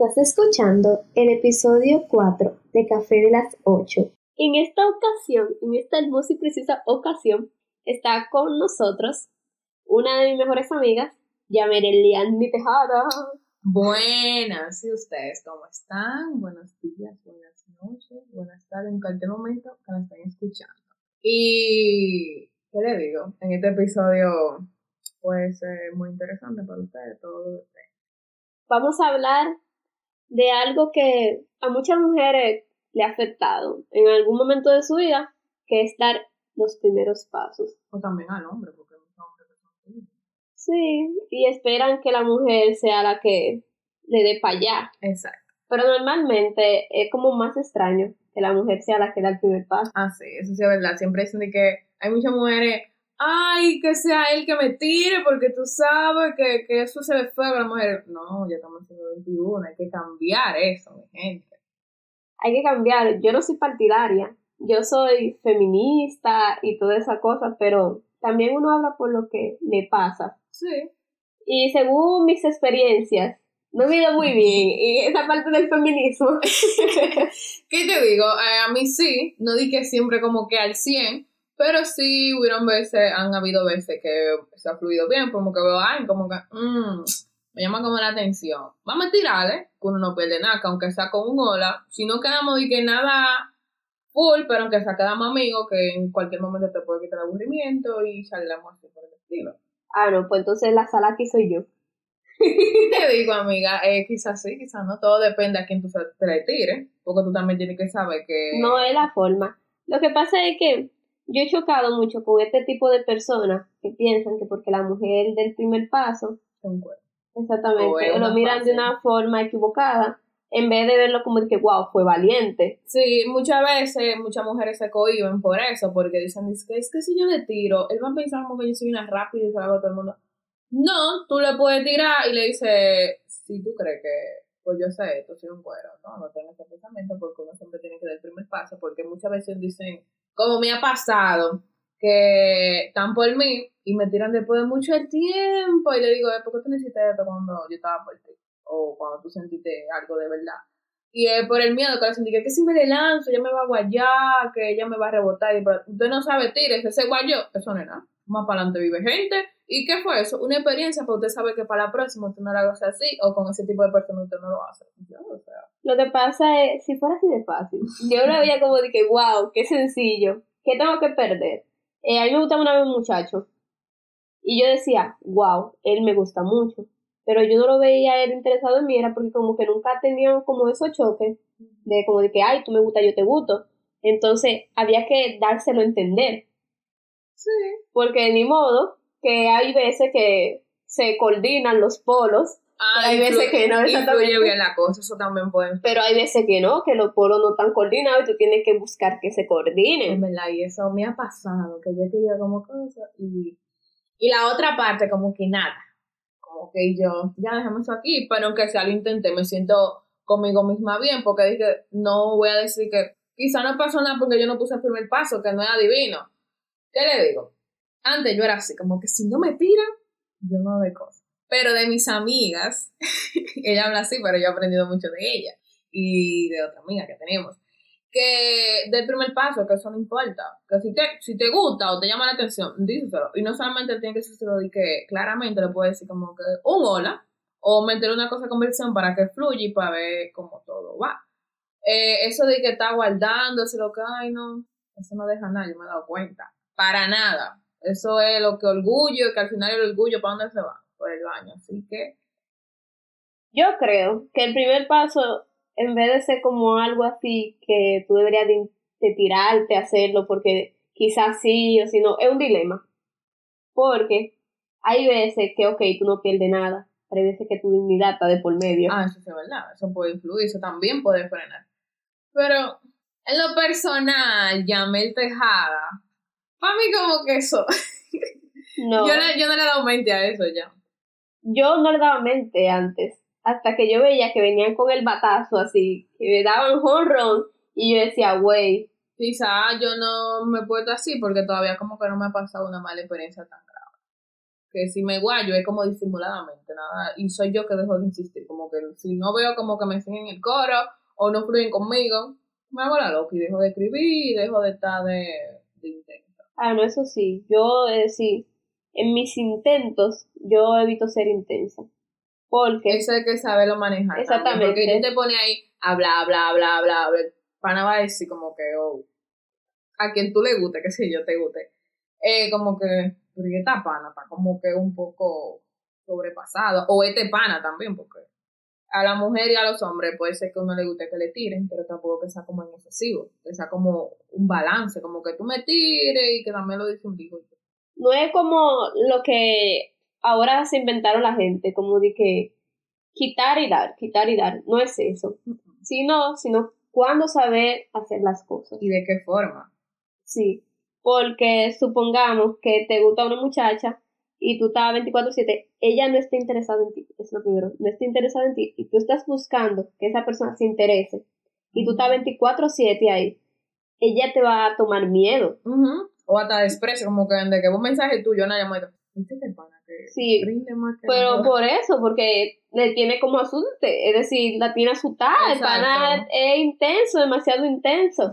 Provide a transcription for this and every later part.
Estás escuchando el episodio 4 de Café de las 8. En esta ocasión, en esta hermosa y precisa ocasión, está con nosotros una de mis mejores amigas, Yamerelian Tejada. Buenas, ¿y ustedes cómo están? Buenos días, buenas noches, buenas tardes, en cualquier momento que nos estén escuchando. Y, ¿qué le digo? En este episodio puede ser muy interesante para ustedes, todo Vamos a hablar de algo que a muchas mujeres le ha afectado en algún momento de su vida, que es dar los primeros pasos. O también al hombre, porque muchos hombres son Sí, y esperan que la mujer sea la que le dé para allá. Exacto. Pero normalmente es como más extraño que la mujer sea la que da el primer paso. Ah, sí, eso sí es verdad. Siempre dicen de que hay muchas mujeres, ay, que sea él que me tire, porque tú sabes que, que eso se ve feo a la mujer. No, ya estamos en el 21, hay que cambiar eso, mi gente. Hay que cambiar. Yo no soy partidaria. Yo soy feminista y toda esa cosa, pero también uno habla por lo que le pasa. Sí. Y según mis experiencias, no me ido muy bien. Y esa parte del feminismo. ¿Qué te digo? Eh, a mí sí, no di que siempre como que al 100, pero sí hubieron veces, han habido veces que se ha fluido bien, como que veo, ay, como que, mmm, me llama como la atención. Vamos a tirarle, que uno no pierde nada, que aunque sea con un hola, si no quedamos y que nada full, pero aunque sea quedamos amigos, que en cualquier momento te puede quitar el aburrimiento y salgamos así por el estilo. Ah, no, pues entonces la sala aquí soy yo. Te digo, amiga, eh, quizás sí, quizás no, todo depende a quién tú te le tires, porque tú también tienes que saber que... No es la forma. Lo que pasa es que yo he chocado mucho con este tipo de personas que piensan que porque la mujer del primer paso, exactamente, lo miran de una forma equivocada, en vez de verlo como de que, wow, fue valiente. Sí, muchas veces muchas mujeres se cohiben por eso, porque dicen, es que, es que si yo le tiro, él va a pensar como que yo soy una rápida y se la hago a todo el mundo. No, tú le puedes tirar y le dices, si tú crees que, pues yo sé esto, soy un cuero, no, no tengo ese pensamiento porque uno siempre tiene que dar el primer paso, porque muchas veces dicen, como me ha pasado, que están por mí y me tiran después de mucho el tiempo y le digo, "Eh, ¿por qué tú necesitas esto cuando yo estaba por ti? O cuando tú sentiste algo de verdad. Y es por el miedo que le sentí que, si me le lanzo, ella me va a guayar, que ella me va a rebotar. Y usted no sabe, tires, ese guayo, eso no es nada. Más para adelante vive gente. ¿Y qué fue eso? Una experiencia para usted saber que para la próxima usted no la hace así, o con ese tipo de personas usted no lo hace. Ya, o Lo que pasa es, si fuera así de fácil, yo lo veía como de que, wow, qué sencillo, ¿qué tengo que perder? Eh, a mí me gustaba una vez un muchacho, y yo decía, wow, él me gusta mucho, pero yo no lo veía él interesado en mí, era porque como que nunca teníamos como esos choques, de como de que, ay, tú me gustas, yo te gusto, entonces había que dárselo a entender, sí. porque ni modo, que hay veces que se coordinan los polos, Ah, hay veces que no, influye exactamente. bien la cosa, eso también puede Pero hay veces que no, que los polos no están coordinados y tú tienes que buscar que se En coordinen. verdad, y eso me ha pasado, que yo quería como cosas y, y la otra parte como que nada, como que yo, ya dejemos eso aquí, pero aunque sea lo intenté, me siento conmigo misma bien, porque dije, no voy a decir que quizá no pasó nada porque yo no puse el primer paso, que no es adivino. ¿Qué le digo? Antes yo era así, como que si no me tiran, yo no doy cosas. Pero de mis amigas, ella habla así, pero yo he aprendido mucho de ella y de otra amiga que tenemos que del primer paso, que eso no importa. Que si te, si te gusta o te llama la atención, díselo. Y no solamente tiene que ser de que claramente le puedes decir como que un hola, o meter una cosa de conversión para que fluya y para ver cómo todo va. Eh, eso de que está guardando, eso lo que hay, no, eso no deja nada, yo me he dado cuenta. Para nada. Eso es lo que orgullo, que al final el orgullo, ¿para dónde se va? Por el baño. Así que, Yo creo que el primer paso, en vez de ser como algo así que tú deberías de, de tirarte a hacerlo porque quizás sí o si no, es un dilema. Porque hay veces que, ok, tú no pierdes nada, pero hay veces que tu dignidad está de por medio. Ah, eso es verdad, eso puede influir, eso también puede frenar. Pero en lo personal, Yamel Tejada, para mí como que eso, no, yo, no, yo no le he dado mente a eso ya. Yo no le daba mente antes, hasta que yo veía que venían con el batazo así, que me daban honrón, y yo decía, güey, Quizá yo no me he puesto así porque todavía como que no me ha pasado una mala experiencia tan grave. que si me guayo es como disimuladamente, nada, y soy yo que dejo de insistir, como que si no veo como que me enseñen el coro o no fluyen conmigo, me hago la loca y dejo de escribir y dejo de estar de, de intento. Ah, no, eso sí. Yo, es decir, en mis intentos, yo evito ser intensa. Porque, Eso hay que saberlo manejar. también, Exactamente. porque tú te pones ahí a bla, bla, bla, bla, bla. Pana va a decir como que, oh, a quien tú le guste, que sé yo, te guste. Eh, como que, ¿y esta pana? Está como que un poco sobrepasado. O este pana también, porque a la mujer y a los hombres puede ser que uno le guste que le tiren, pero tampoco que sea como en excesivo. Que sea como un balance, como que tú me tires y que también lo dice un digo. No es como lo que ahora se inventaron la gente, como de que quitar y dar, quitar y dar. No es eso. Sino, sino cuándo saber hacer las cosas. ¿Y de qué forma? Sí, porque supongamos que te gusta una muchacha y tú estás 24/7, ella no está interesada en ti, es lo primero, no está interesada en ti y tú estás buscando que esa persona se interese y tú estás 24/7 ahí, ella te va a tomar miedo. O hasta desprecio, como que de que un mensaje tuyo, una llamada. ¿Viste este pana que Sí, rinde más que Pero por eso, porque le tiene como asuste, es decir, la tiene asustada, el pana es intenso, demasiado intenso.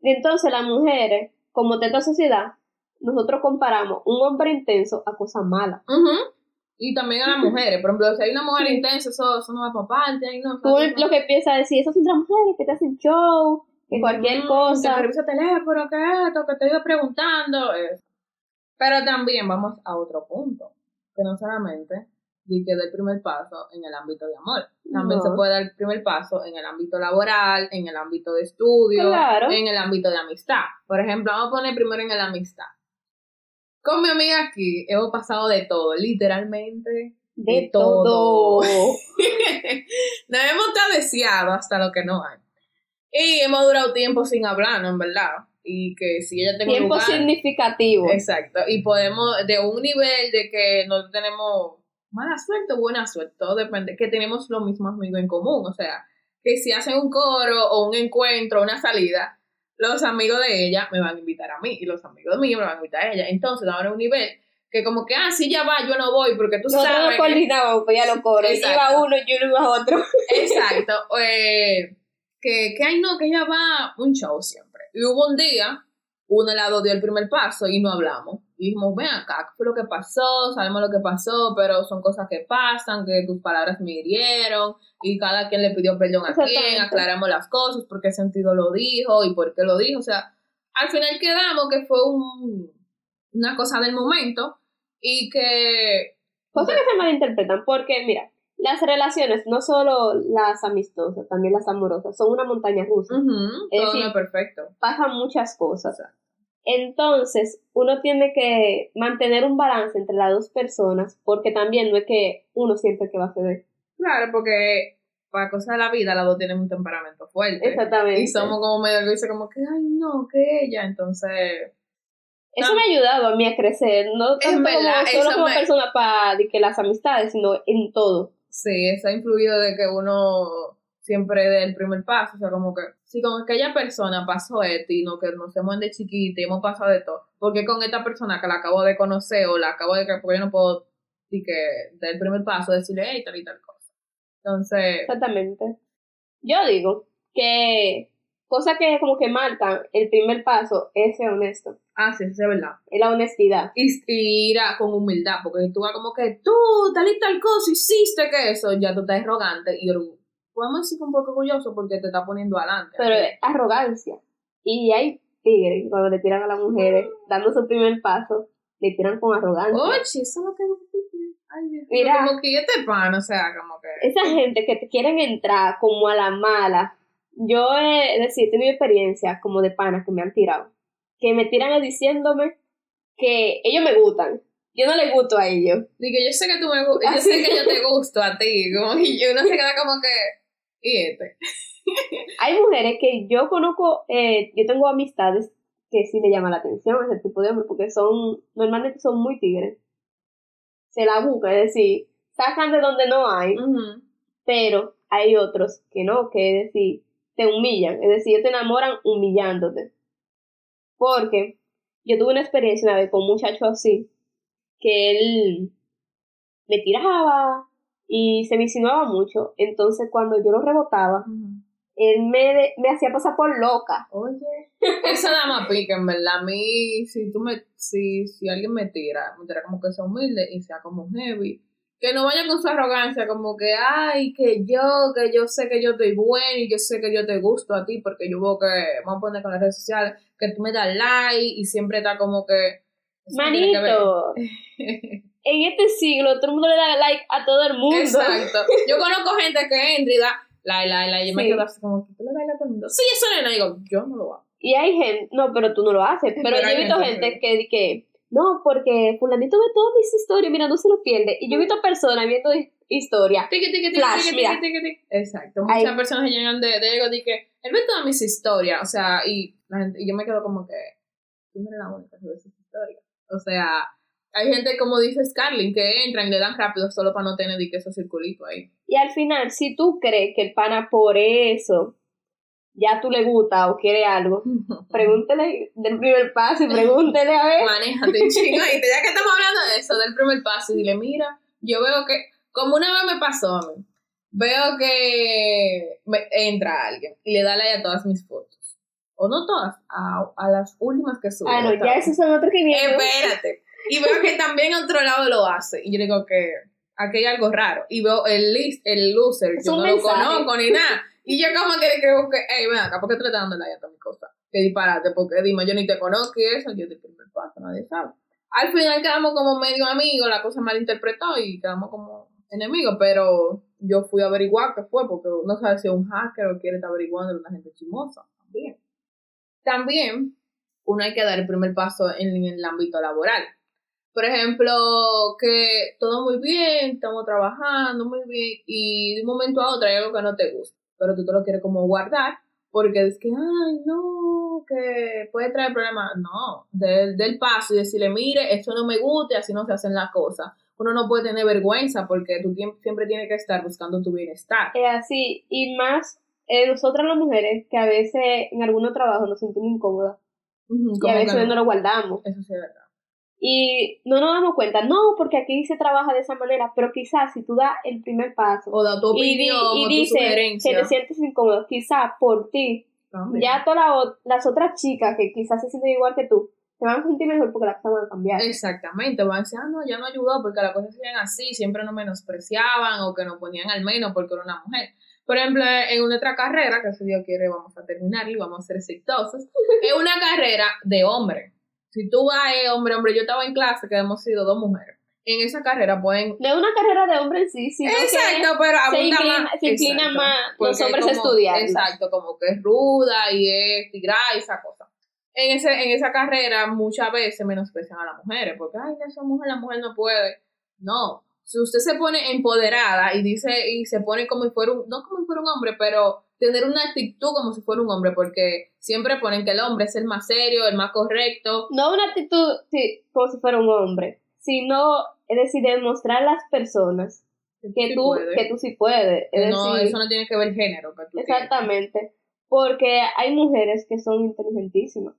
Sí, entonces las mujeres, como de esta sociedad, nosotros comparamos un hombre intenso a cosas malas. Y también a las mujeres, por ejemplo, si hay una mujer intensa, eso, eso no va para parte, no. Tú no- lo que piensas decir, esas son otras mujeres que te hacen show, que cualquier cosa. Que te revisa teléfono, que esto, que te iba preguntando. eso. Pero también vamos a otro punto, que no solamente di que del primer paso en el ámbito de amor. También No. se puede dar el primer paso en el ámbito laboral, en el ámbito de estudio, Claro. en el ámbito de amistad. Por ejemplo, vamos a poner primero en el amistad. Con mi amiga aquí hemos pasado de todo, literalmente De todo. Nos hemos deseado hasta lo que no hay. Y hemos durado tiempo sin hablarnos, en verdad. Y que si ella un Tiempo lugar... significativo. Exacto. Y podemos, de un nivel de que no tenemos mala suerte o buena suerte, todo depende, que tenemos los mismos amigos en común. O sea, que si hacen un coro o un encuentro, una salida, los amigos de ella me van a invitar a mí y los amigos míos me van a invitar a ella. Entonces, ahora un nivel que como que, ah, si ya va, yo no voy, porque tú Nosotros sabes... nos que- coordinábamos, pues ya lo coro. Exacto. Iba uno y uno iba otro. Exacto. eh, que, que, ay, no, que ella va un show siempre. Y hubo un día, uno de las dos dio el primer paso y no hablamos. Y dijimos, ven acá, ¿qué fue lo que pasó? Sabemos lo que pasó, pero son cosas que pasan, que tus palabras me hirieron, y cada quien le pidió perdón a quien, aclaramos las cosas, por qué sentido lo dijo y por qué lo dijo. O sea, al final quedamos que fue un, una cosa del momento y que... Cosas que se malinterpretan, porque mira, las relaciones, no solo las amistosas, también las amorosas, son una montaña rusa. Ujú, Es todo decir, perfecto. Pasan muchas cosas. Entonces, uno tiene que mantener un balance entre las dos personas, porque también no es que uno siempre que va a ceder. Claro, porque para cosas de la vida, las dos tienen un temperamento fuerte. Exactamente. Y somos como medio egoístas, como que, ay, no, que ella. Entonces, Eso me ha ayudado a mí a crecer, no tanto verdad, como, solo como me- persona para que las amistades, sino en todo. Sí, eso ha influido de que uno siempre dé el primer paso. O sea, como que, si con aquella persona pasó esto y no, que nos hemos de chiquita y hemos pasado de todo, porque con esta persona que la acabo de conocer o la acabo de, porque yo no puedo, y que dar el primer paso, decirle, hey, tal y tal cosa. Entonces, Exactamente. Yo digo que cosas que como que marcan el primer paso es ser honesto, ah, sí, eso es verdad. es la honestidad. y, y ir a- con humildad, porque tú vas como que tú, tal y tal cosa, hiciste que eso, ya tú estás arrogante y podemos decir un poco orgulloso porque te está poniendo adelante. Pero es arrogancia. Y hay tigres cuando le tiran a las mujeres, dando su primer paso, le tiran con arrogancia. Oye, eso es lo que Ay, Dios Mira. como que este pan, o sea, como que. Esa gente que te quieren entrar como a la mala, yo he, es decir, he tenido experiencias como de panas que me han tirado, que me tiran diciéndome que ellos me gustan. Yo no les gusto a ellos. Digo, yo sé que tú me gustas, yo sé que yo te gusto a ti, como, y uno se queda como que. ¿Y este? Hay mujeres que yo conozco, eh, yo tengo amistades que sí me llama la atención ese tipo de hombres, porque son, normalmente son muy tigres. Se la buscan, es decir, sacan de donde no hay, pero hay otros que no, que es decir, te humillan, es decir, ellos te enamoran humillándote. Porque yo tuve una experiencia una vez con un muchacho así, que él me tiraba y se me insinuaba mucho. Entonces, cuando yo lo rebotaba, él me, de- me hacía pasar por loca. Oye, eso nada más pica, en verdad. A mí, si tú me, si, si alguien me tira, me tira como que sea humilde y sea como heavy. Que no vaya con su arrogancia, como que, ay, que yo, que yo sé que yo estoy bueno y yo sé que yo te gusto a ti, porque yo veo que, vamos a poner con las redes sociales, que tú me das like y siempre está como que. Manito, en este siglo todo el mundo le da like a todo el mundo. Exacto. Yo conozco gente que entra y da like, like, like, y me quedo así como, que tú le das like a todo el mundo. Sí, eso no, digo, yo no lo hago. Y hay gente, no, pero tú no lo haces. Pero, Pero yo he visto gente gente que, que, no, porque fulanito ve todas mis historias, mira, no se lo pierde. Y yo he visto personas viendo hi- historias. Tiki, tiki, tiki, Flash, mira. Exacto. Ahí. Muchas personas llegan de, de ego que él ve todas mis historias, o sea, y, la gente, y yo me quedo como que tú no eres la única que ve esas historias. O sea, hay gente como dice Scarlett que entran y le dan rápido solo para no tener que esos circulitos ahí. Y al final, si tú crees que el pana por eso ya tú le gusta o quiere algo, pregúntele del primer paso y pregúntele a ver. Manéjate, chino. Y ya que estamos hablando de eso, del primer paso, y dile, mira, yo veo que, como una vez me pasó a mí, veo que me- entra alguien y le da like a todas mis fotos. O no todas, a, a las últimas que subí. Ah, no, ya esos son otros 500. Espérate. Y veo que también otro lado lo hace. Y yo digo que aquí hay algo raro. Y veo el list, el loser, Es yo no mensaje. lo conozco ni nada. Y yo como que le creo que, hey, ven acá, ¿por qué tú le estás dando like a mis cosas? Que disparate, porque dime, yo ni te conozco y eso, yo de primer paso, nadie sabe. Al final quedamos como medio amigos, la cosa malinterpretó y quedamos como enemigos, pero yo fui a averiguar qué fue, porque no sabe si es un hacker o quiere estar averiguando una gente chismosa también. También, uno hay que dar el primer paso en, en el ámbito laboral. Por ejemplo, que todo muy bien, estamos trabajando muy bien y de un momento a otro hay algo que no te gusta, pero tú te lo quieres como guardar porque es que, ay, no, que puede traer problemas. No, del, del paso y decirle, mire, esto no me gusta y así no se hacen las cosas. Uno no puede tener vergüenza porque tú siempre tienes que estar buscando tu bienestar. Es así, y más eh, nosotras las mujeres, que a veces en algunos trabajos nos sentimos incómodas y a veces no no. lo guardamos. Eso sí es verdad. Y no nos damos cuenta, no, porque aquí se trabaja de esa manera, pero quizás si tú das el primer paso O da tu y, di- y dices que te sientes incómodo, quizás por ti, También. ya todas la las otras chicas que quizás se sienten igual que tú, se van a sentir mejor porque las cosas van a cambiar. Exactamente, van a decir, ah, no, ya no ayudó porque las cosas sean así, siempre nos menospreciaban o que nos ponían al menos porque era una mujer. Por ejemplo, en nuestra carrera, que si Dios quiere vamos a terminar y vamos a ser exitosos, es una carrera de hombre. Si tú vas, eh, hombre, hombre, yo estaba en clase que hemos sido dos mujeres. En esa carrera pueden... Es una carrera de hombre en sí, sino Exacto, pero se inclina, más. se inclina Exacto. más los hombres estudiar. Exacto, como que es ruda y es tigrada y esa cosa. En, ese, en esa carrera muchas veces menosprecian a las mujeres, porque, ay, esa mujer, la mujer no puede. No, si usted se pone empoderada y dice, y se pone como si fuera un, no como si fuera un hombre, pero tener una actitud como si fuera un hombre, porque siempre ponen que el hombre es el más serio, el más correcto. No una actitud sí, como si fuera un hombre, sino, es decir, demostrar a las personas que, sí tú, puede. que tú sí puedes. Es no, decir, eso no tiene que ver el género que tú tienes, exactamente. Porque hay mujeres que son inteligentísimas.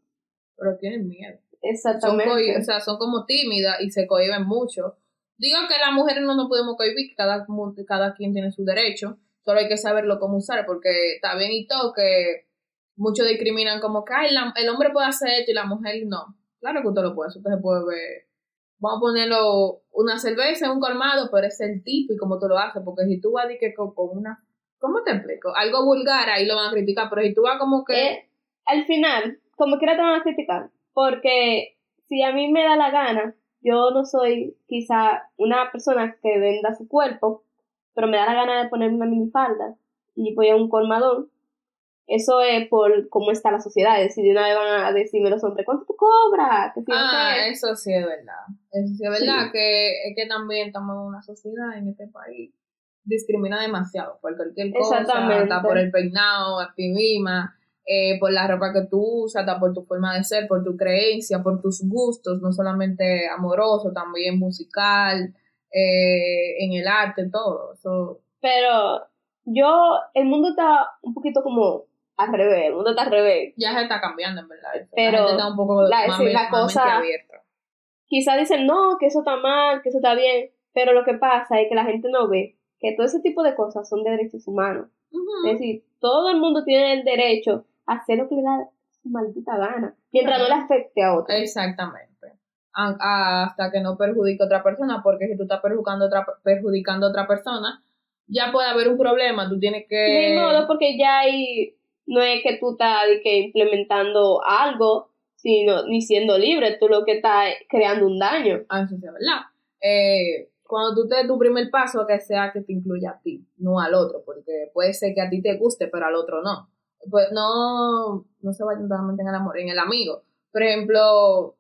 pero tienen miedo. son, Exactamente. cohi- o sea, son como tímidas y se cohiben mucho. Digo que las mujeres no nos podemos cohibir, cada, cada quien tiene su derecho, solo hay que saberlo cómo usar, porque está bien y todo que muchos discriminan como que "Ay, la- el hombre puede hacer esto y la mujer no. Claro que usted lo puede hacer, usted se puede ver. Vamos a ponerlo una cerveza un colmado, pero es el tipo y cómo tú lo haces, porque si tú vas de que con, con una... ¿Cómo te explico? Algo vulgar, ahí lo van a criticar, pero si tú vas como que... Eh, al final, como quiera te van a criticar. Porque si a mí me da la gana, yo no soy quizá una persona que venda su cuerpo, pero me da la gana de ponerme una minifalda y voy a un colmadón. Eso es por cómo está la sociedad. Decir, de una vez van a decirme los hombres, ¿cuánto tú cobras? Que si Ah, eso sí es verdad. Eso sí es verdad que es que también estamos en una sociedad en este país discrimina demasiado por cualquier cosa, hasta por el peinado, a ti misma, eh, por la ropa que tú usas, por tu forma de ser, por tu creencia, por tus gustos, no solamente amoroso, también musical, eh, en el arte, todo. Eso, Pero yo, el mundo está un poquito como al revés, el mundo está al revés. ya se está cambiando, en verdad. Pero la gente está un poco la- más, sí, la más mente cosa- abierta. quizás dicen, no, que eso está mal, que eso está bien, pero lo que pasa es que la gente no ve que todo ese tipo de cosas son de derechos humanos. Es decir, todo el mundo tiene el derecho hacer lo que le da su maldita gana, mientras no le afecte a otros. Exactamente. A- hasta que no perjudique a otra persona, porque si tú estás perjudicando a otra, perjudicando a otra persona, ya puede haber un problema. Tú tienes que. Ni modo, porque ya ahí no es que tú estás de que implementando algo, sino ni siendo libre, tú lo que estás es creando un daño. Ah, eso sí es verdad. Eh, cuando tú te des tu primer paso, que sea que te incluya a ti, no al otro, porque puede ser que a ti te guste, pero al otro no. Pues no, no se vayan totalmente en el amor, en el amigo. Por ejemplo,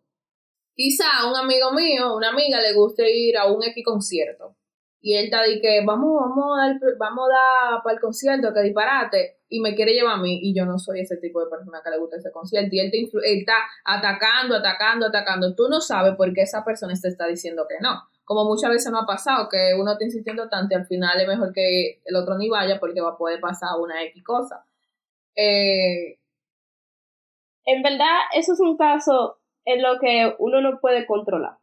quizá un amigo mío, una amiga, le guste ir a un X concierto. Y él está de que vamos, vamos a dar, vamos a dar para el concierto, que disparate, y me quiere llevar a mí, y yo no soy ese tipo de persona que le gusta ese concierto, y él, te está atacando, atacando, atacando. Tú no sabes por qué esa persona te está diciendo que no. Como muchas veces me ha pasado, que uno está insistiendo tanto y al final es mejor que el otro ni vaya porque va a poder pasar una X cosa. Eh, En verdad, eso es un caso en lo que uno no puede controlar.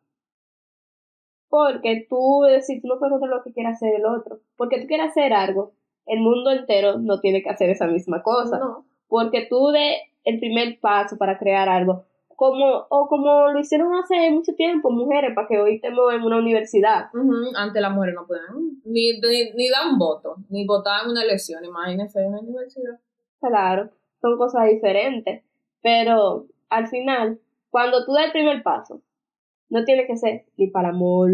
Porque tú, si tú no puedes controlar lo que quiere hacer el otro, porque tú quieres hacer algo, el mundo entero no tiene que hacer esa misma cosa. no. Porque tú de el primer paso para crear algo, como, o como lo hicieron hace mucho tiempo mujeres, para que hoy estemos en una universidad. Ujú, Antes las mujeres no pueden ni, ni, ni dar un voto, ni votar en una elección, imagínense en una universidad. Claro, son cosas diferentes. Pero al final, cuando tú das el primer paso, no tiene que ser ni para el amor,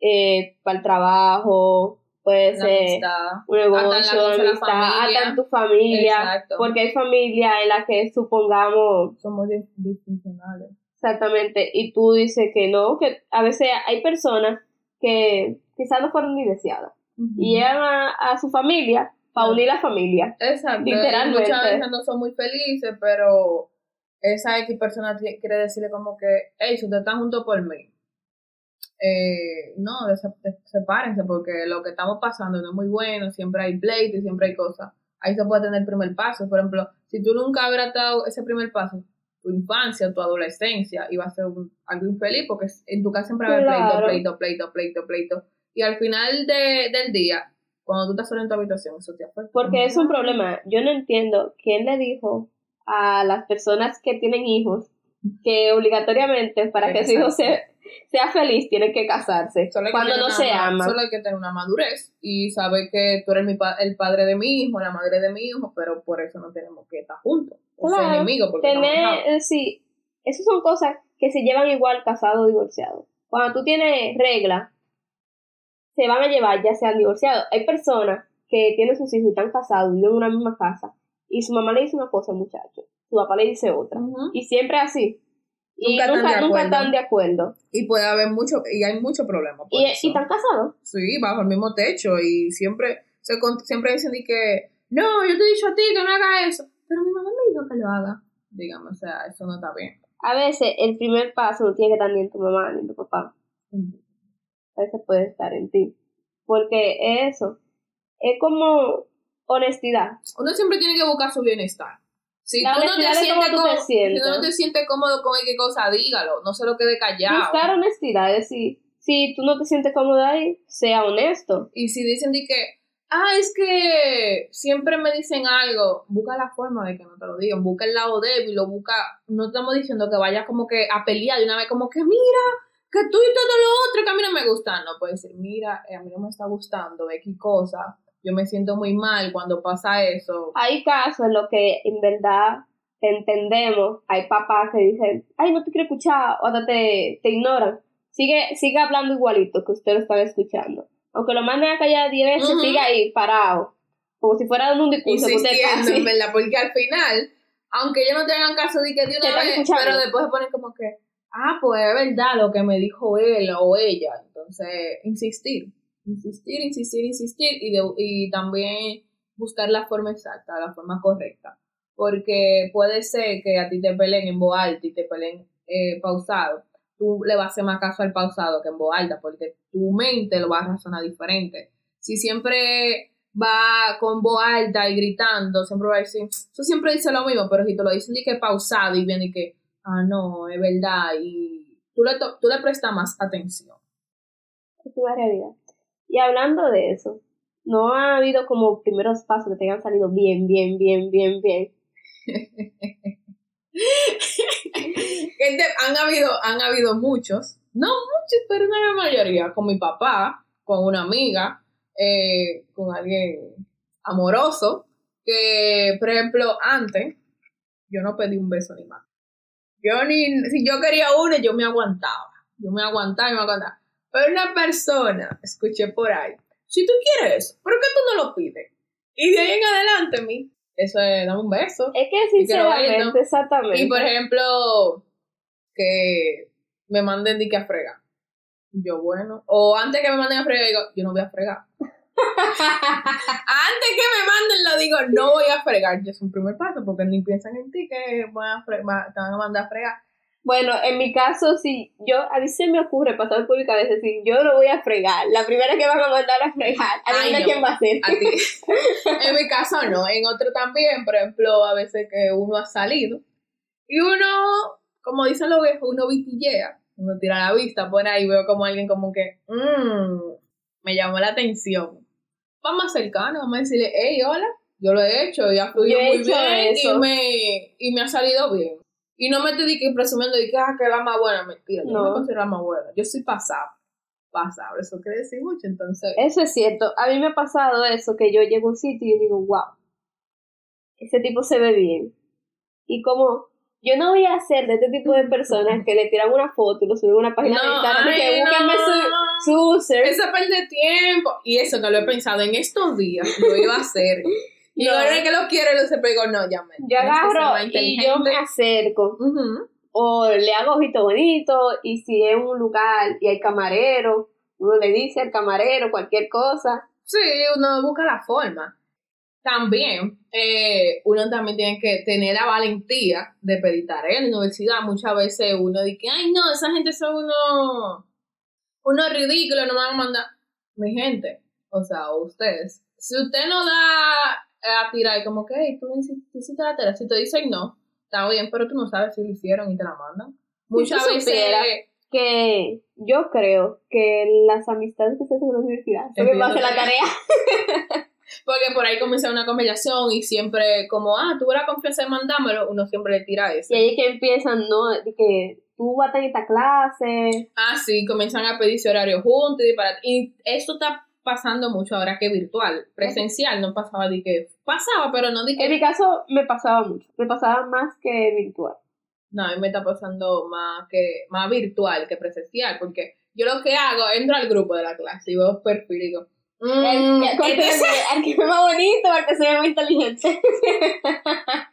eh, para el trabajo, puede La ser un la negocio, la familia. hasta en tu familia. Exacto. Porque hay familias en las que supongamos dis- disfuncionales. exactamente, y tú dices que no, que a veces hay personas que quizás no fueron ni deseadas y llegan a, a su familia para unir la familia. Exacto. y Literalmente. Muchas veces no son muy felices, pero esa X persona quiere decirle como que, hey, si ustedes están juntos por mí, eh, no, sepárense porque lo que estamos pasando no es muy bueno, siempre hay pleito y siempre hay cosas. Ahí se puede tener el primer paso. Por ejemplo, si tú nunca hubieras dado ese primer paso, tu infancia, tu adolescencia, iba a ser un- algo infeliz porque en tu casa siempre va a haber pleito, pleito, pleito, pleito, pleito. Y al final de- del día, cuando tú estás solo en tu habitación, eso te afecta. Porque es un problema. Yo no entiendo quién le dijo a las personas que tienen hijos que obligatoriamente para Que que su hijo sea, feliz tienen que casarse Solo hay que cuando no una se ma- aman. Solo hay que tener una madurez y saber que tú eres mi pa- el padre de mi hijo, la madre de mi hijo, pero por eso no tenemos que estar juntos. O ser Claro, enemigos porque Tener, enojados. eh, sí, esas son cosas que se llevan igual casado o divorciado. Cuando tú tienes reglas, se van a llevar ya sean divorciados. Hay personas que tienen sus hijos y están casados, viven en una misma casa, y su mamá le dice una cosa al muchacho, su papá le dice otra. Y siempre así. Y Nunca nunca, están de nunca acuerdo. están de acuerdo. Y puede haber mucho, y hay mucho problema. por Y, eso. y están casados. Sí, bajo el mismo techo y siempre, se, siempre dicen que, no, yo te he dicho a ti que no haga eso, pero mi mamá me dijo que lo haga. Dígame, o sea, eso no está bien. A veces el primer paso no tiene que estar ni en tu mamá ni en tu papá. Veces puede estar en ti. Porque eso es como honestidad. Uno siempre tiene que buscar su bienestar. Si La tú no te sientes cómo tú te cómodo, si no te sientes cómodo con qué cosa, dígalo, no se lo quede callado. Buscar honestidad, es decir, si tú no te sientes cómoda ahí, sea honesto. Y si dicen de que, ah, es que siempre me dicen algo, busca la forma de que no te lo digan, busca el lado débil, o busca, no estamos diciendo que vayas como que a pelear de una vez, como que mira, que tú y todo lo otro que a mí no me gusta. No, puede decir, mira, eh, a mí no me está gustando X cosa, yo me siento muy mal cuando pasa eso. Hay casos en los que en verdad entendemos, hay papás que dicen, ay, no te quiero escuchar, o hasta te, te ignoran. Sigue, sigue hablando igualito que usted lo están escuchando. Aunque lo manden a callar 10 veces, Ujú. sigue ahí, parado. Como si fuera dando un discurso. Insistiendo, en verdad, porque al final, aunque ellos no te hagan caso de que de una vez, pero después se ponen como que, ah, pues es verdad lo que me dijo él o ella. Entonces, insistir, insistir, insistir, insistir y, de- y también buscar la forma exacta, la forma correcta. Porque puede ser que a ti te peleen en voz alta y te peleen eh, pausado. Tú le vas a hacer más caso al pausado que en voz alta, porque tu mente lo va a razonar diferente. Si siempre va con voz alta y gritando, siempre va a decir, eso siempre dice lo mismo, pero si te lo dicen de que pausado y viene y que, ah, no, es verdad, y tú le, tú le prestas más atención. Es una realidad. Y hablando de eso, ¿no ha habido como primeros pasos que te hayan salido bien, bien, bien, bien, bien? Han, habido, han habido muchos, no muchos, pero una gran mayoría, con mi papá, con una amiga, eh, con alguien amoroso, que, por ejemplo, antes, yo no pedí un beso ni más. Yo ni, si yo quería uno, yo me aguantaba. Yo me aguantaba y me aguantaba. Pero una persona, escuché por ahí, si tú quieres eso, ¿por qué tú no lo pides? Y de ahí en adelante, mi, eso es, dame un beso. Es que Y que sinceramente, bonito. exactamente. Y por ejemplo, que me manden de que a fregar. Yo, bueno. O antes que me manden a fregar, digo, yo no voy a fregar. Antes que me manden, lo digo, no voy a fregar. Es un primer paso, porque ni piensan en ti que van a te van a mandar a fregar. Bueno, en mi caso, sí, yo, a mí se me ocurre pasar por mi cabeza decir, yo no voy a fregar, la primera que van a mandar a fregar, adivina no. quién va a ser. A ti. en mi caso no, en otro también, por ejemplo, a veces que uno ha salido y uno, como dicen los viejos, uno vitillea, uno tira la vista por ahí, veo como alguien como que, mmm, me llamó la atención. Vamos más cercano, vamos a decirle, hey, hola, yo lo he hecho y ha fluido Yo he muy bien eso. y me, y me ha salido bien. Y no me estoy de que presumiendo de que, ah, que la más buena, mentira, yo no No. me considero la más buena, yo soy pasable, pasable, eso quiere decir mucho, entonces... Eso es cierto, a mí me ha pasado eso, que yo llego a un sitio y digo, wow, ese tipo se ve bien. Y como, yo no voy a ser de este tipo de personas que le tiran una foto y lo suben a una página de No, Instagram y ay, que búsquenme no. su, su user. Eso pierde tiempo. Y eso no lo he pensado en estos días. Lo iba a hacer. Y No. ahora que lo quiere, lo se pegó. No, ya me. Yo agarro y yo me acerco. O le hago ojito bonito y si es un lugar y hay camarero, uno le dice al camarero cualquier cosa. Sí, uno busca la forma. También, eh, uno también tiene que tener la valentía de pedir tarea en la universidad. Muchas veces uno dice, ay, no, esa gente son unos uno ridículos, no me van a mandar. Mi gente, o sea, ustedes, si usted no da eh, a tirar como que, hey, tú hiciste, la tarea, si te dicen no, está bien, pero tú no sabes si lo hicieron y te la mandan. Muchas veces... Que yo creo que las amistades que se hacen en la universidad base a la tarea. Porque por ahí comienza una conversación y siempre como, ah, tuve la confianza de mandármelo, uno siempre le tira eso. Y ahí es que empiezan, ¿no? De que tú vas a en esta clase. Ah, sí, comienzan a pedirse horario juntos y para Y esto está pasando mucho ahora que virtual. Presencial no pasaba de que... Pasaba, pero no de En mi que... caso me pasaba mucho. Me pasaba más que virtual. No, a mí me está pasando más que más virtual que presencial, porque yo lo que hago, entro al grupo de la clase y veo perfil y digo, mm, el- es- el que es más bonito, el que se ve más inteligente.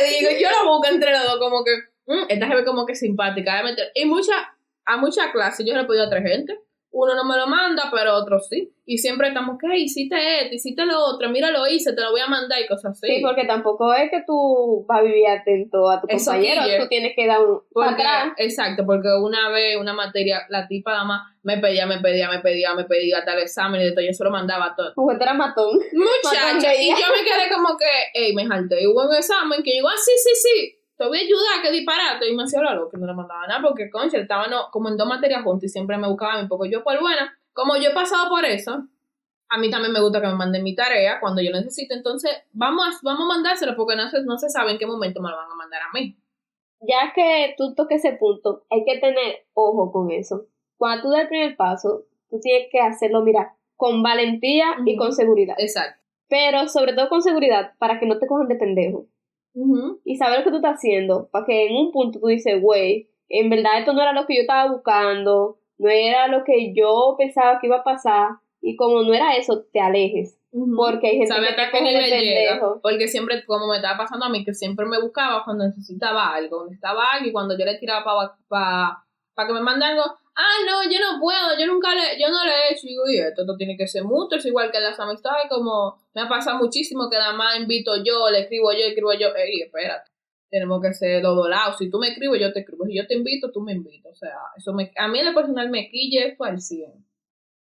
te digo, yo lo busco entre los dos como que, mm, esta gente como que simpática. Y mucha, a muchas clases yo le he pedido a tres gente. Uno no me lo manda, pero otro sí. Y siempre estamos, ¿qué? Hiciste esto, hiciste lo otro, mira lo hice, te lo voy a mandar y cosas así. Sí, porque tampoco es que tú vas a vivir atento a tu Eso compañero, tú tienes que dar un Porque, atrás. exacto, porque una vez una materia, la tipa dama me pedía, me pedía, me pedía, me pedía tal examen y de todo, yo se lo mandaba todo. Porque tú eras matón. Muchacha, Matón y yo me quedé como que, ey, me jalté. Y hubo un examen que yo, ah, sí, sí, sí, te voy a ayudar, que disparate. Y me hacía loca, y no le mandaba nada, porque, concha, estaban como en dos materias juntas y siempre me buscaban un poco. Yo, pues buena, como yo he pasado por eso, a mí también me gusta que me manden mi tarea cuando yo necesito. Entonces, vamos a, vamos a mandárselo porque no se, no se sabe en qué momento me lo van a mandar a mí. Ya que tú toques ese punto, hay que tener ojo con eso. Cuando tú das el primer paso, tú tienes que hacerlo, mira, con valentía y con seguridad. Exacto. Pero sobre todo con seguridad, para que no te cojan de pendejo. Ujú. Y saber lo que tú estás haciendo, para que en un punto tú dices, güey, en verdad esto no era lo que yo estaba buscando, no era lo que yo pensaba que iba a pasar, y como no era eso, te alejes. Porque hay gente Sabe que te coge de pendejo. Porque siempre, como me estaba pasando a mí, que siempre me buscaba cuando necesitaba algo, necesitaba algo, y cuando yo le tiraba para pa, pa que me mandan algo, ah, no, yo no puedo, yo nunca le, yo no le he hecho, y esto, tiene que ser mutuo, es igual que las amistades, como me ha pasado muchísimo que nada más invito yo, le escribo yo, escribo yo, ey, espérate. Tenemos que ser los dos. Si tú me escribes, yo te escribo. Si yo te invito, tú me invitas. O sea, eso me, a mí en lo personal me quille esto al 100.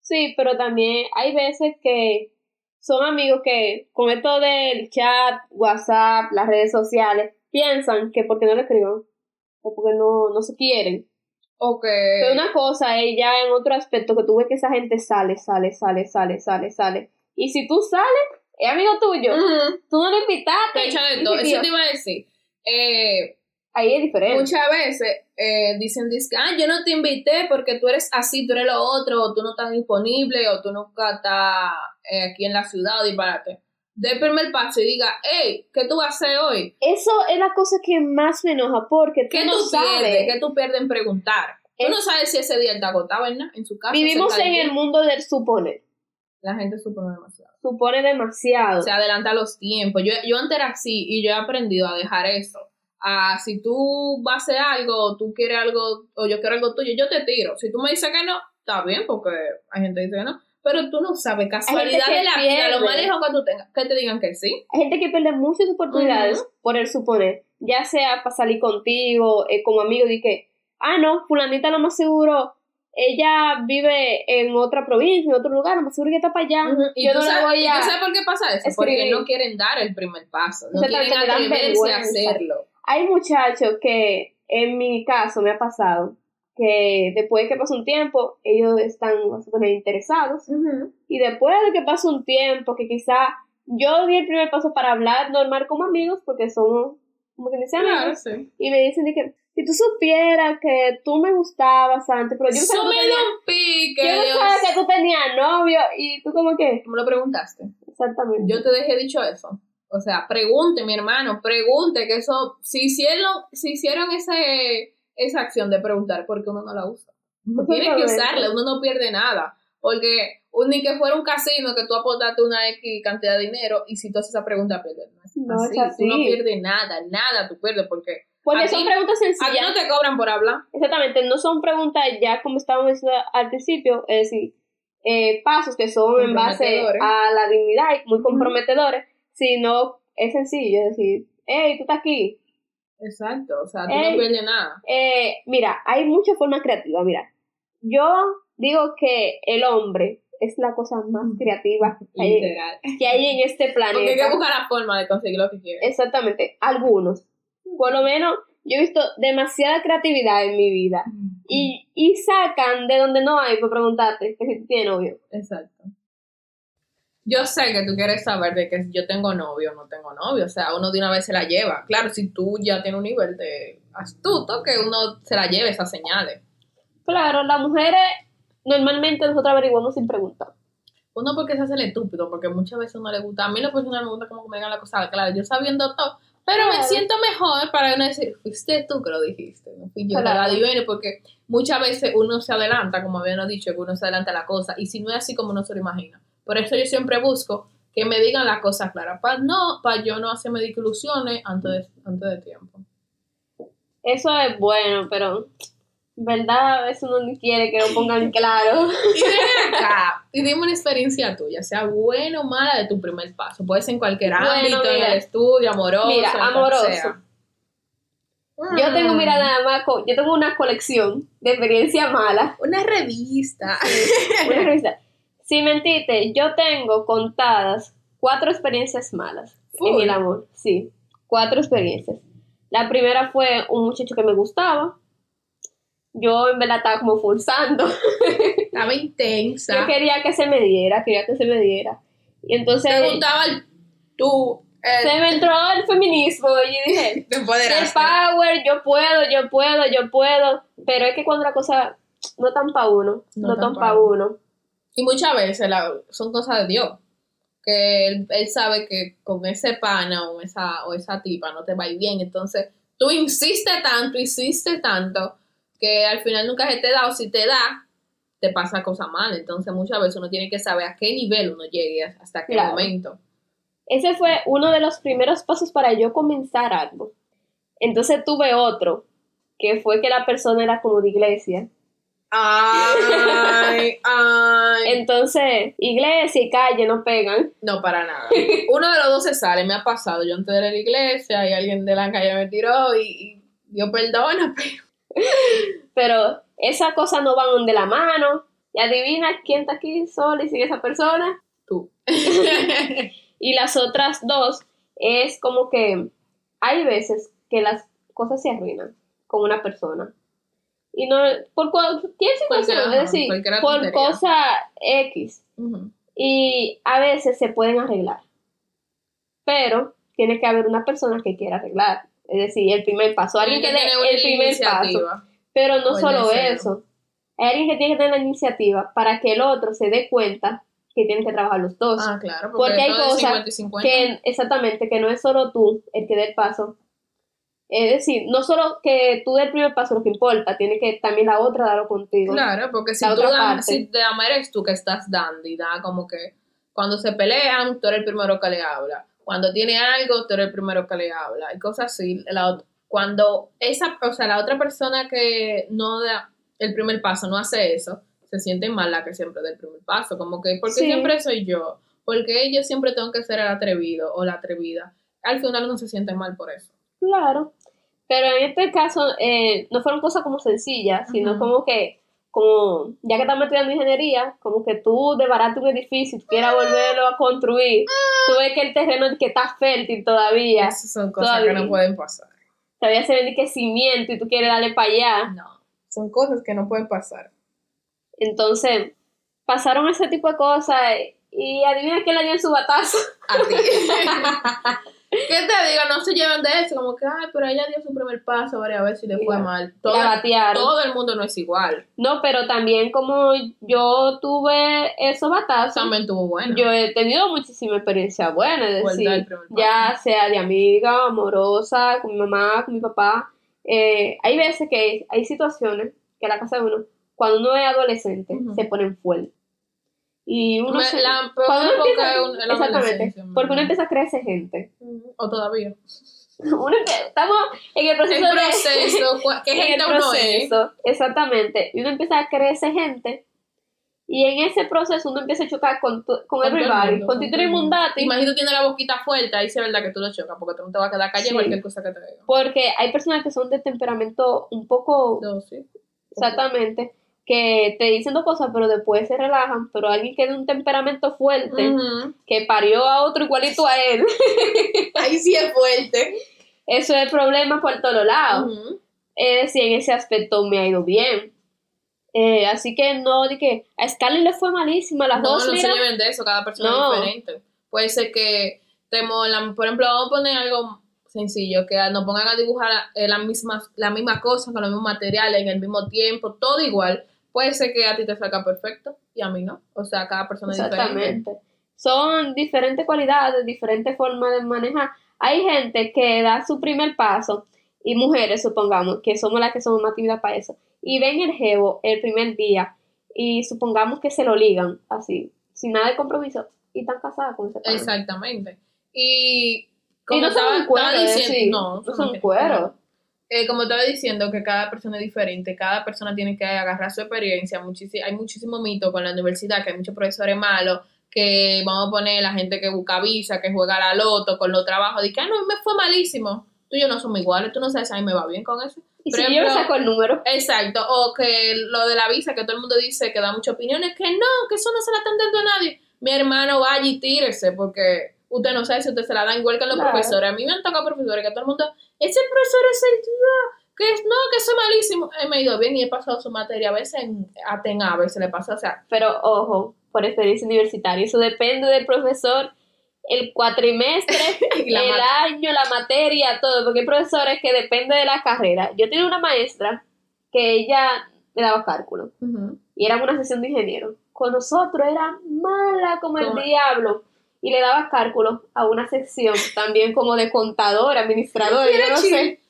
Sí, pero también hay veces que son amigos que con esto del chat, WhatsApp, las redes sociales, piensan que porque no le escriban, o porque no, no se quieren, O que... Pero una cosa es ya en otro aspecto que tú ves que esa gente sale, sale, sale, sale, sale, sale. Y si tú sales, es amigo tuyo. Tú no lo invitaste. Te echa de todo. Eso te iba a decir. Eh, Ahí es diferente. muchas veces eh, dicen, dizque, ah, yo no te invité porque tú eres así, tú eres lo otro, o tú no estás disponible, o tú nunca estás eh, aquí en la ciudad, o disparate. Dé el primer paso y diga, hey, ¿qué tú vas a hacer hoy? Eso es la cosa que más me enoja porque tú ¿Qué no tú sabes. pierdes? ¿Qué tú pierdes en preguntar? Tú Es- no sabes si ese día está agotado, ¿verdad? En su casa. Vivimos en el mundo del suponer. La gente supone demasiado. Supone demasiado. se adelanta los tiempos. Yo, yo antes era así y yo he aprendido a dejar eso. A si tú vas a hacer algo, tú quieres algo, o yo quiero algo tuyo, yo te tiro. Si tú me dices que no, está bien, porque hay gente que dice que no. Pero tú no sabes, casualidad de la vida, lo pierde. más lejos que tú tengas, que te digan que sí. Hay gente que pierde muchas oportunidades por el suponer. Ya sea para salir contigo, eh, como amigo, de que, ah, no, fulanita lo más seguro, ella vive en otra provincia, en otro lugar, lo más seguro que está para allá. Y Yo tú, no sabes, voy y a... tú sabes por qué pasa eso, porque no quieren dar el primer paso, no Exactamente, quieren le dan atreverse a hacerlo. Hay muchachos que, en mi caso, me ha pasado, que después que pasa un tiempo, ellos están vamos a poner, interesados, y después de que pasa un tiempo, que quizá yo di el primer paso para hablar normal como amigos, porque somos, como que dicen Claro, amigos, sí. y me dicen de que, si tú supieras que tú me gustabas antes, pero yo no sabía, que, tú Súmele tenías, un pique, yo no Dios. sabía que tú tenías novio, y tú como que, ¿Cómo lo preguntaste? exactamente. Yo te dejé dicho eso. O sea, pregunte, mi hermano, pregunte que eso, si hicieron, si hicieron ese, esa acción de preguntar, ¿por qué uno no la usa? Tiene que usarla, uno no pierde nada. Porque un- ni que fuera un casino que tú aportaste una X cantidad de dinero y si tú haces esa pregunta pierdes. No es así. Tú no pierdes nada, nada tú pierdes porque Porque a son preguntas a ti sencillas. no te cobran por hablar. Exactamente, no son preguntas ya como estábamos diciendo al principio, es decir, eh, pasos que son en base a la dignidad y muy comprometedores, sino es sencillo, es decir, hey, tú estás aquí. Exacto, o sea, tú Ey. no pierdes nada. Eh, mira, hay muchas formas creativas, mira. Yo digo que el hombre es la cosa más creativa que hay, que hay en este Porque hay que planeta. buscar la forma de conseguir lo que quieres. Exactamente, algunos. Por lo menos yo he visto demasiada creatividad en mi vida. Y, y sacan de donde no hay por preguntarte que si tú tienes novio. Exacto. Yo sé que tú quieres saber de que yo tengo novio o no tengo novio. O sea, uno de una vez se la lleva. Claro, si tú ya tienes un nivel de astuto, que uno se la lleve esas señales. Claro, las mujeres normalmente nosotros averiguamos sin preguntar. Uno porque se hace el estúpido, porque muchas veces uno le gusta. A mí lo personal me gusta como que me digan la cosa. Claro, yo sabiendo todo. Pero me siento mejor para no decir, fuiste tú que lo dijiste, no fui yo que Claro. la porque muchas veces uno se adelanta, como habíamos dicho, que uno se adelanta a la cosa, y si no es así como uno se lo imagina. Por eso yo siempre busco que me digan las cosas claras, para no, para yo no hacerme de ilusiones antes de, antes de tiempo. Eso es bueno, pero verdad a veces uno ni quiere que lo pongan claro. Y ven acá, y dime una experiencia tuya, sea buena o mala de tu primer paso. Puede ser en cualquier Bueno, ámbito, en el estudio, amoroso. Mira, amoroso. sea. Yo tengo, Mm. mira, nada más, yo tengo una colección de experiencias malas. Una revista. Una revista. Sin mentirte, yo tengo contadas cuatro experiencias malas en Full. el amor. Sí, cuatro experiencias. La primera fue un muchacho que me gustaba. Yo en verdad estaba como forzando. Estaba intensa. Yo quería que se me diera, quería que se me diera. Y entonces Te gustaba el, tú. se me entró el feminismo y dije, el power, yo puedo, yo puedo, yo puedo. Pero es que cuando la cosa no tan pa' uno, No no, tan pa' uno. Y muchas veces la- son cosas de Dios. Que él, él sabe que con ese pana o esa, o esa tipa no te va a ir bien. Entonces, tú insistes tanto, insistes tanto, que al final nunca se te da, o si te da, te pasa cosa mal. Entonces, muchas veces uno tiene que saber a qué nivel uno llegue, hasta qué Claro. momento. Ese fue uno de los primeros pasos para yo comenzar algo. Entonces tuve otro, que fue que la persona era como de iglesia. Ay, ay. Entonces, iglesia y calle no pegan. No, para nada. Uno de los dos se sale, me ha pasado. Yo antes de la iglesia y alguien de la calle me tiró y, y Dios perdona, pero Pero esas cosas no van de la mano. Y adivina quién está aquí sola y sigue esa persona. tú. Y las otras dos es como que hay veces que las cosas se arruinan con una persona. Y no, por cualquier situación, Cualquier- es decir, por cosa X. Y a veces se pueden arreglar. Pero tiene que haber una persona que quiera arreglar. Es decir, el primer paso. Alguien que dé el primer paso. Pero no solo eso. Hay alguien que tiene que tener la iniciativa para que el otro se dé cuenta que tienen que trabajar los dos. Ah, claro, porque, Porque hay cosas 50 y 50. que exactamente, que no es solo tú el que dé el paso. Es decir, no solo que tú des el primer paso lo que importa, tiene que también la otra darlo contigo. Claro, porque si La tú si te ama eres tú que estás dando y da como que cuando se pelean, tú eres el primero que le habla. Cuando tiene algo, tú eres el primero que le habla. Y cosas así. La cuando esa, o sea, la otra persona que no da el primer paso no hace eso, se siente mal la que siempre da el primer paso. Como que, porque Sí. siempre soy yo? porque yo siempre tengo que ser el atrevido o la atrevida? Al final uno se siente mal por eso. Claro. Pero en este caso eh, no fueron cosas como sencillas, sino como que, como ya que estamos estudiando ingeniería, como que tú de barato un edificio y tú quieras volverlo a construir, tú ves que el terreno que está fértil todavía, Esas son cosas Todavía. que no pueden pasar. todavía se ve que cimiento y tú quieres darle para allá. No, son cosas que no pueden pasar. Entonces, pasaron ese tipo de cosas y adivina quién le dio su batazo. A ti. ¿Qué te digo? No se lleven de eso, como que, ay, pero ella dio su primer paso varias veces y le fue mal. Todo, el mundo no es igual. No, pero también como yo tuve esos batazos, También tuvo bueno. yo he tenido muchísima experiencia buena, es decir, ya sea de amiga, amorosa, con mi mamá, con mi papá. Eh, hay veces que hay situaciones que la casa de uno, cuando uno es adolescente, se ponen fuerte. Y uno Me- se- la peor cuando uno época empieza- es la exactamente, porque uno empieza a crecer gente. O todavía. Uno estamos en el proceso de- proceso, cu- ¿qué en el gente uno es? proceso, exactamente. Y uno empieza a crecer gente. Y en ese proceso uno empieza a chocar con, tu- con, Con el everybody, mundo, con Tito todo el mundo. Mundati. Imagínate tiene la boquita fuerte, ahí sí es verdad que tú lo chocas, porque tú no te vas a quedar callado Sí. cualquier cosa que te diga. Porque hay personas que son de temperamento un poco, No, sí. exactamente, que te dicen dos cosas, pero después se relajan. Pero alguien que de un temperamento fuerte, que parió a otro igualito a él, Ahí sí es fuerte. eso es problema por todos lados. Ujú. Es decir, en ese aspecto me ha ido bien. Eh, así que no, de que a Scarlett le fue malísima, las no, dos, no mira, se lleven de eso, cada persona No. es diferente. Puede ser que te molan, por ejemplo, vamos a poner algo sencillo, que nos pongan a dibujar eh, la misma, la misma cosa, con los mismos materiales, en el mismo tiempo, todo igual. Puede ser que a ti te salga perfecto y a mí no. O sea, cada persona es diferente. Exactamente. Son diferentes cualidades, diferentes formas de manejar. Hay gente que da su primer paso, y mujeres, supongamos, que somos las que somos más tímidas para eso, y ven el jevo el primer día, y supongamos que se lo ligan, así, sin nada de compromiso, y están casadas con ese pana. Exactamente. Y Y como no son estaba, cuero, estaba diciendo, decir, no, no son tiene- cueros. Eh, como estaba diciendo que cada persona es diferente, cada persona tiene que agarrar su experiencia. Hay muchísimo mito con la universidad, que hay muchos profesores malos, que vamos a poner la gente que busca visa, que juega a la loto con los trabajos, de que ah, no, me fue malísimo. Tú y yo no somos iguales, tú no sabes a mí me va bien con eso. Y Por si yo ejemplo, saco el número, Exacto, o que lo de la visa, que todo el mundo dice que da muchas opiniones, que no, que eso no se la están dando a nadie. Mi hermano vaya y tírese, porque usted no sabe si usted se la da igual que los Claro. profesores. A mí me han tocado profesores que todo el mundo, ese profesor es el tío, que es, no, que es malísimo. He me ha ido bien y he pasado su materia a veces en Aten a veces le pasó, o sea, pero ojo, por experiencia universitaria, eso depende del profesor, el cuatrimestre, el año, la materia, todo, porque hay profesores que depende de la carrera. Yo tenía una maestra que ella me daba cálculo y era una sesión de ingeniero. Con nosotros era mala como el diablo y le daba cálculo a una sección también como de contador, administrador, yo no sé.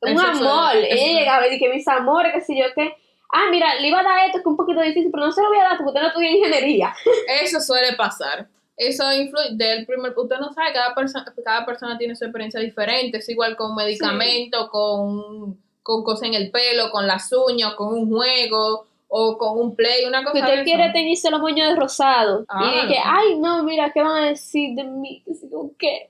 Un amor. Ella llegaba y dije, mis amores, qué sé yo qué. Ah, mira, le iba a dar esto que es un poquito difícil, pero no se lo voy a dar porque usted no estudia ingeniería. Eso suele pasar. Eso influye del primer usted no sabe, cada persona, cada persona tiene su experiencia diferente, es igual con medicamentos, con, con cosas en el pelo, con las uñas, con un juego, o con un play, una Que cosa de usted quiere teñirse los moños de rosado. Ah, y no. ay, no, mira, ¿qué van a decir de mí? ¿Qué?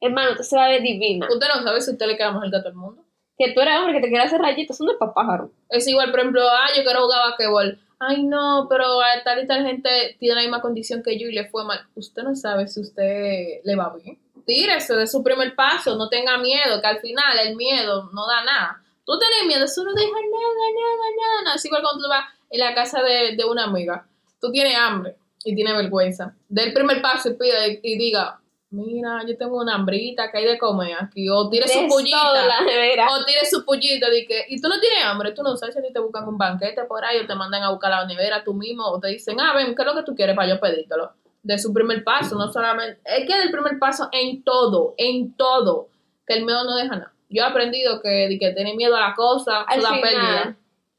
Hermano, usted se va a ver divina. Usted no sabe si usted le queda mejor que a todo el mundo. Que tú eres hombre que te quiere hacer rayitos, eso no es para pájaro. Es igual, por ejemplo, ah, yo quiero jugar basquetbol. Ay, no, pero a tal y tal gente tiene la misma condición que yo y le fue mal. Usted no sabe si usted le va bien. Tírese de su primer paso, no tenga miedo, que al final el miedo no da nada. Tú tenés miedo, eso no deja nada, nada, nada, nada. Es igual cuando tú vas en la casa de, de una amiga, tú tienes hambre y tienes vergüenza. Dé el primer paso y pida y, diga, mira, yo tengo una hambrita que hay de comer aquí, o tire su pollita, o tire su pollita, de que, y tú no tienes hambre, tú no sabes si te buscan un banquete por ahí, o te mandan a buscar la nevera tú mismo, o te dicen, ah, ven, ¿qué es lo que tú quieres para yo pedírtelo? De su primer paso, no solamente, es que del primer paso en todo, en todo, que el miedo no deja nada. Yo he aprendido que, que tener miedo a la cosa, Al la final, pérdida.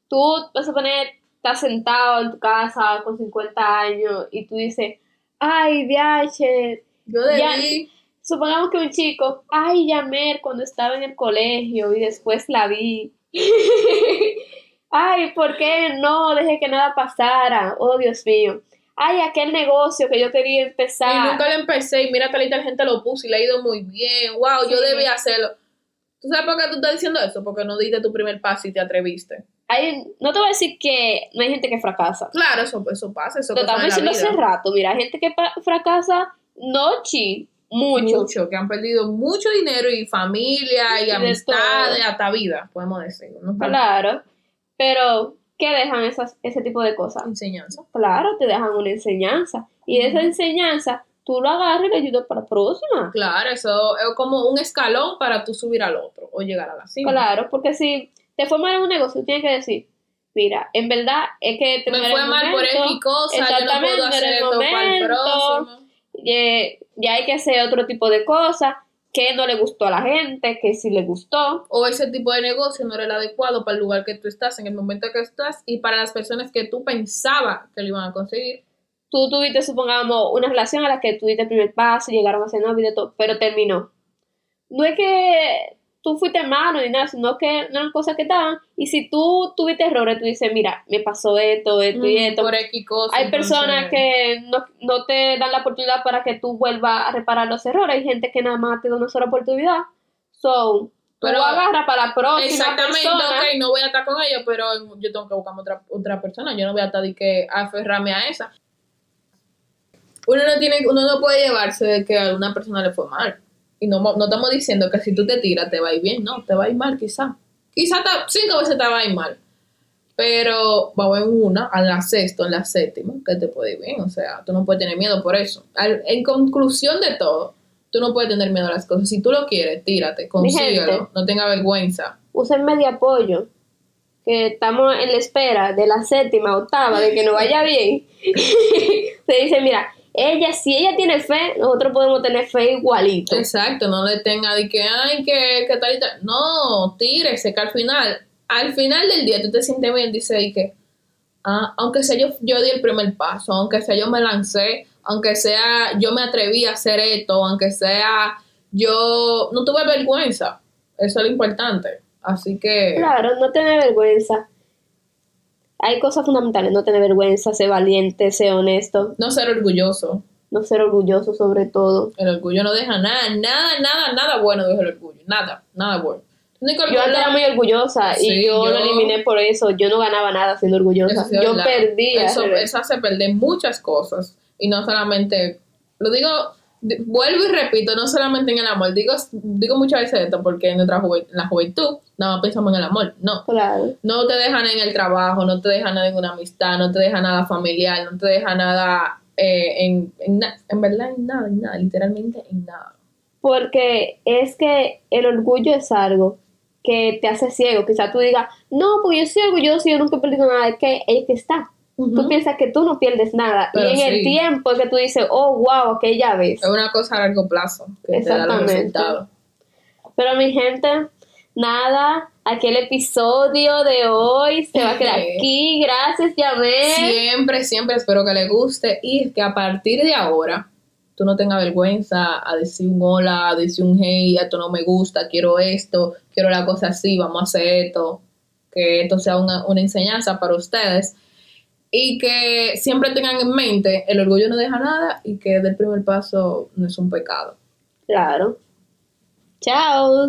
Tú vas a poner, estás sentado en tu casa con 50 años y tú dices, ay, viaje. Yo debí, Supongamos que un chico, ay, llamé cuando estaba en el colegio y después la vi. ay, ¿por qué no dejé que nada pasara? Oh, Dios mío. Ay, aquel negocio que yo quería y empezar. nunca lo empecé, y mira que la gente lo puso y le ha ido muy bien, wow, yo Sí. debí hacerlo. ¿Tú sabes por qué tú estás diciendo eso? Porque no diste tu primer paso y te atreviste. Hay- no te voy a decir que no hay gente que fracasa. Claro, eso, eso pasa, eso Lo estamos diciendo hace rato. Mira, hay gente que fracasa noche, mucho. mucho, que han perdido mucho dinero y familia y Y de amistades, hasta vida, podemos decir. ¿no? Claro. Pero, ¿qué dejan esas, ese tipo de cosas? Enseñanza. Claro, te dejan una enseñanza. Y de esa enseñanza, tú lo agarras y le ayudas para la próxima. Claro, eso es como un escalón para tú subir al otro o llegar a la cima. Claro, porque si te fue mal en un negocio, tienes que decir, mira, en verdad es que te Me fue el mal por X cosa, yo no exactamente, puedo no era hacer esto para el próximo. ya hay que hacer otro tipo de cosas que no le gustó a la gente, que sí le gustó. O ese tipo de negocio no era el adecuado para el lugar que tú estás, en el momento que estás y para las personas que tú pensabas que lo iban a conseguir. Tú tuviste, supongamos, una relación a la que tuviste el primer paso, llegaron a ser novios y de todo, pero terminó. No es que tú fuiste malo ni nada, sino que no eran cosas que estaban. Y si tú tuviste errores, tú dices, mira, me pasó esto, esto y esto. Por X cosa. Hay personas que no, no te dan la oportunidad para que tú vuelvas a reparar los errores. Hay gente que nada más te da una sola oportunidad. So, Pero- tú agarras para la próxima Exactamente, persona. ok, no voy a estar con ella, pero yo tengo que buscarme otra, otra persona. Yo no voy a estar de que aferrarme a esa. Uno no tiene, uno no puede llevarse de que a una persona le fue mal. Y no, no estamos diciendo que si tú te tiras te va a ir bien, no, te va a ir mal quizá. Quizá cinco veces te va a ir mal. Pero va a haber una, a la sexta, en la séptima, que te puede ir bien. O sea, tú no puedes tener miedo por eso. Al- en conclusión de todo, tú no puedes tener miedo a las cosas. Si tú lo quieres, tírate, gente. consíguelo, no tenga vergüenza. Usen medio apoyo. Que estamos en la espera de la séptima, octava, de que nos vaya bien. Se dice, mira, ella, si ella tiene fe, nosotros podemos tener fe igualito. Exacto, no le tenga de que, ay, que, que tal y tal. No, tírese, que al final, al final del día tú te sientes bien, dice y que, ah, aunque sea yo, yo di el primer paso, aunque sea yo me lancé, aunque sea yo me atreví a hacer esto, aunque sea yo no tuve vergüenza. Eso es lo importante. Así que, Claro, no tener vergüenza. Hay cosas fundamentales, no tener vergüenza, ser valiente, ser honesto, no ser orgulloso. no ser orgulloso sobre todo. El orgullo no deja nada, nada, nada, nada bueno deja el orgullo. Nada, nada bueno. Yo antes era muy orgullosa y yo, yo- lo eliminé por eso. Yo no ganaba nada siendo orgullosa. Yo verdad. perdía. Eso, eso hace perder muchas cosas. Y no solamente, lo digo, di- vuelvo y repito, no solamente en el amor. Digo, digo muchas veces esto porque en nuestra en la juventud nada más pensamos en el amor. No. Claro. No te dejan en el trabajo, no te deja nada en una amistad, no te deja nada familiar, no te deja nada eh, en, en, en verdad en nada, en nada, literalmente en nada. Porque es que el orgullo es algo que te hace ciego. Quizás tú digas, no, porque yo soy orgulloso y yo nunca he perdido nada. Es que es que está. Tú piensas que tú no pierdes nada. Pero y en el tiempo es que tú dices, oh, wow, aquella vez. Es una cosa a largo plazo que te da los Exactamente. resultados. Pero mi gente, nada, aquel episodio de hoy se va a quedar aquí. Gracias, Yamel. Siempre, siempre espero que le guste y que a partir de ahora tú no tengas vergüenza a decir un hola, a decir un hey, esto no me gusta, quiero esto, quiero la cosa así, vamos a hacer esto, que esto sea una, una enseñanza para ustedes y que siempre tengan en mente el orgullo no deja nada y que del primer paso no es un pecado. Claro. Chao.